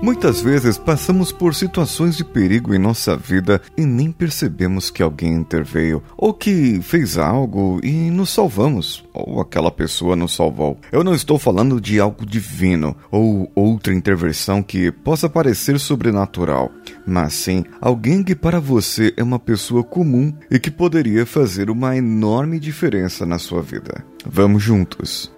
Muitas vezes passamos por situações de perigo em nossa vida e nem percebemos que alguém interveio ou que fez algo e nos salvamos, ou aquela pessoa nos salvou. Eu não estou falando de algo divino ou outra intervenção que possa parecer sobrenatural, mas sim alguém que para você é uma pessoa comum e que poderia fazer uma enorme diferença na sua vida. Vamos juntos.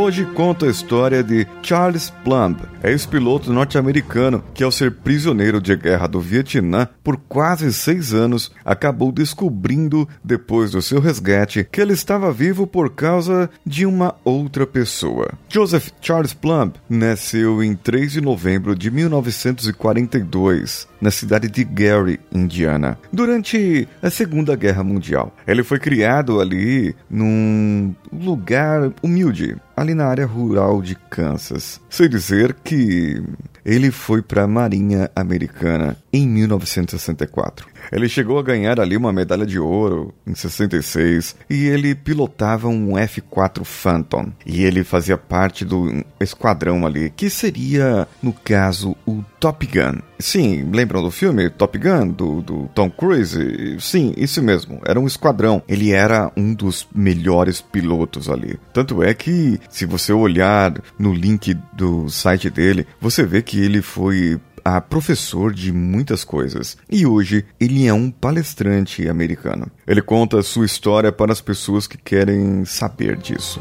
Hoje conta a história de Charles Plumb, ex-piloto norte-americano que, ao ser prisioneiro de guerra do Vietnã por quase seis anos, acabou descobrindo, depois do seu resgate, que ele estava vivo por causa de uma outra pessoa. Joseph Charles Plumb nasceu em 3 de novembro de 1942 na cidade de Gary, Indiana, durante a Segunda Guerra Mundial. Ele foi criado ali num lugar humilde, ali na área rural de Kansas. Sei dizer que ele foi para a Marinha Americana em 1964. Ele chegou a ganhar ali uma medalha de ouro em 66 e ele pilotava um F4 Phantom e ele fazia parte do esquadrão ali, que seria, no caso, o Top Gun. Sim, lembram do filme Top Gun, do, do Tom Cruise? Sim, isso mesmo, era um esquadrão. Ele era um dos melhores pilotos ali. Tanto é que, se você olhar no link do site dele, você vê que ele foi a professor de muitas coisas e hoje ele é um palestrante americano. Ele conta sua história para as pessoas que querem saber disso.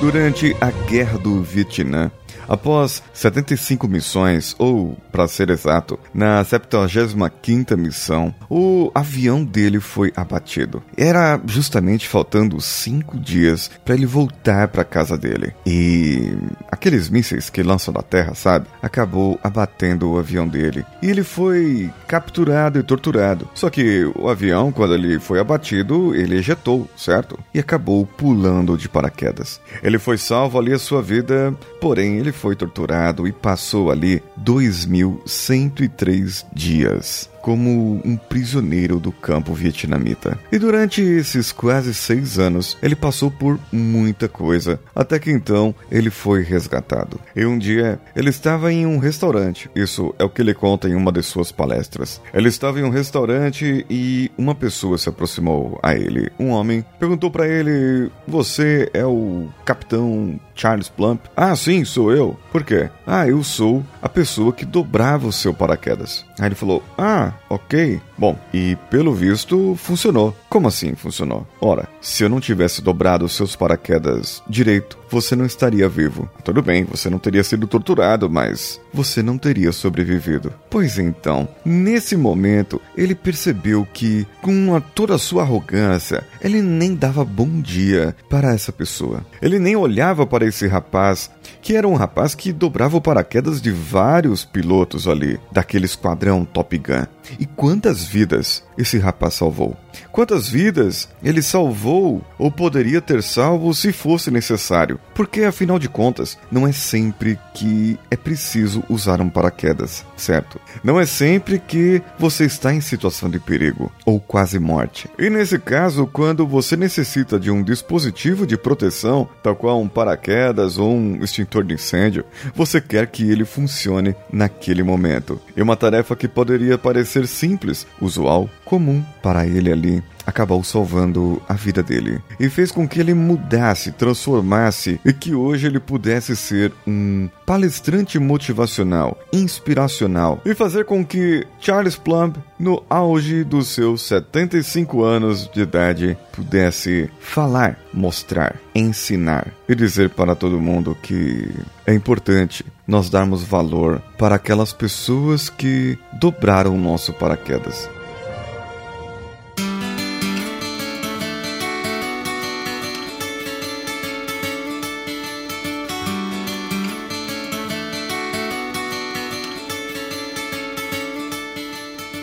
Durante a Guerra do Vietnã, Após 75 missões, ou, para ser exato, na 75ª missão, o avião dele foi abatido. Era justamente faltando cinco dias para ele voltar para casa dele. E aqueles mísseis que lançam da Terra, sabe? Acabou abatendo o avião dele. E ele foi capturado e torturado. Só que o avião, quando ele foi abatido, ele ejetou, certo? E acabou pulando de paraquedas. Ele foi salvo ali a sua vida, porém ele foi torturado e passou ali 2.103 dias como um prisioneiro do campo vietnamita. E durante esses quase seis anos, ele passou por muita coisa, até que então ele foi resgatado. E um dia, ele estava em um restaurante, isso é o que ele conta em uma de suas palestras. Ele estava em um restaurante e uma pessoa se aproximou a ele. Um homem perguntou para ele: Você é o capitão Charles Plump? Ah, sim, sou eu. Por quê? Ah, eu sou a pessoa que dobrava o seu paraquedas. Aí ele falou: Ah, ok. Bom, e pelo visto funcionou. Como assim funcionou? Ora, se eu não tivesse dobrado seus paraquedas direito, você não estaria vivo. Tudo bem, você não teria sido torturado, mas você não teria sobrevivido. Pois então, nesse momento, ele percebeu que, com a, toda a sua arrogância, ele nem dava bom dia para essa pessoa. Ele nem olhava para esse rapaz, que era um rapaz que dobrava o paraquedas de vários pilotos ali, daquele esquadrão Top Gun. E quantas vidas esse rapaz salvou? Quantas vidas ele salvou ou poderia ter salvo se fosse necessário? Porque afinal de contas, não é sempre que é preciso usar um paraquedas, certo? Não é sempre que você está em situação de perigo ou quase morte. E nesse caso, quando você necessita de um dispositivo de proteção, tal qual um paraquedas ou um extintor de incêndio, você quer que ele funcione naquele momento. E uma tarefa que poderia parecer simples, usual, comum para ele ali acabou salvando a vida dele. E fez com que ele mudasse, transformasse e que hoje ele pudesse ser um palestrante motivacional, inspiracional e fazer com que Charles Plumb, no auge dos seus 75 anos de idade, pudesse falar, mostrar, ensinar e dizer para todo mundo que é importante nós darmos valor para aquelas pessoas que dobraram o nosso paraquedas.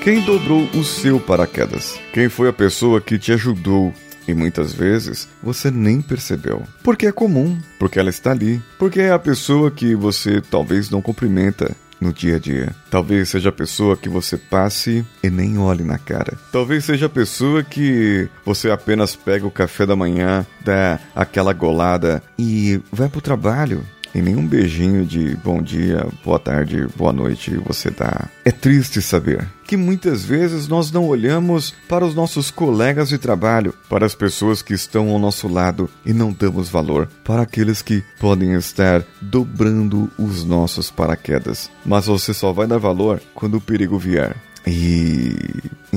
Quem dobrou o seu paraquedas? Quem foi a pessoa que te ajudou e muitas vezes você nem percebeu. Porque é comum, porque ela está ali, porque é a pessoa que você talvez não cumprimenta no dia a dia. Talvez seja a pessoa que você passe e nem olhe na cara. Talvez seja a pessoa que você apenas pega o café da manhã, dá aquela golada e vai pro trabalho e nenhum beijinho de bom dia, boa tarde, boa noite você dá. É triste saber que muitas vezes nós não olhamos para os nossos colegas de trabalho, para as pessoas que estão ao nosso lado e não damos valor para aqueles que podem estar dobrando os nossos paraquedas. Mas você só vai dar valor quando o perigo vier. E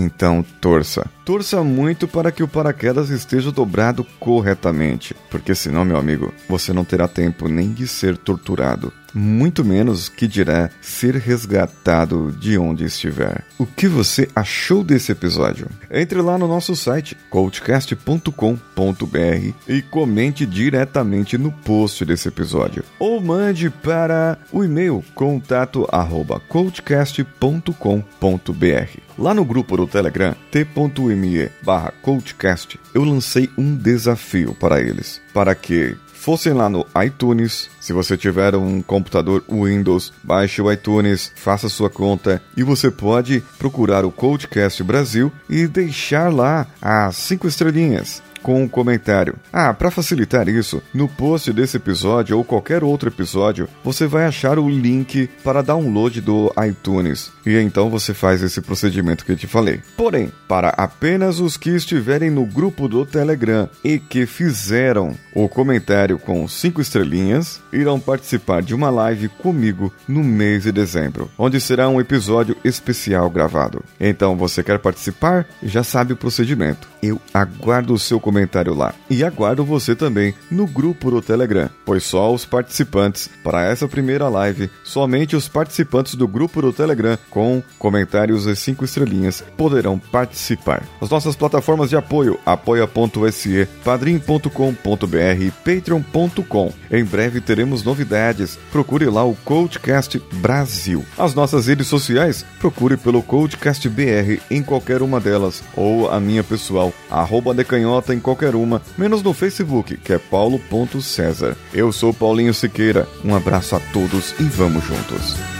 então torça. Torça muito para que o paraquedas esteja dobrado corretamente, porque senão, meu amigo, você não terá tempo nem de ser torturado muito menos que dirá ser resgatado de onde estiver. O que você achou desse episódio? Entre lá no nosso site coachcast.com.br e comente diretamente no post desse episódio ou mande para o e-mail contato@coachcast.com.br. Lá no grupo do Telegram t.me/coachcast eu lancei um desafio para eles, para que fossem lá no iTunes. Se você tiver um computador Windows, baixe o iTunes, faça sua conta e você pode procurar o Codecast Brasil e deixar lá as cinco estrelinhas com um comentário. Ah, para facilitar isso, no post desse episódio ou qualquer outro episódio, você vai achar o link para download do iTunes. E então você faz esse procedimento que eu te falei. Porém, para apenas os que estiverem no grupo do Telegram e que fizeram o comentário com cinco estrelinhas, irão participar de uma live comigo no mês de dezembro, onde será um episódio especial gravado. Então, você quer participar? Já sabe o procedimento. Eu aguardo o seu comentário comentário lá. E aguardo você também no grupo do Telegram, pois só os participantes para essa primeira live, somente os participantes do grupo do Telegram com comentários e cinco estrelinhas poderão participar. As nossas plataformas de apoio, apoia.se, padrim.com.br e patreon.com. Em breve teremos novidades. Procure lá o Coachcast Brasil. As nossas redes sociais, procure pelo Coachcast BR em qualquer uma delas ou a minha pessoal, arroba decanhota em em qualquer uma, menos no Facebook, que é paulo.césar. Eu sou Paulinho Siqueira, um abraço a todos e vamos juntos.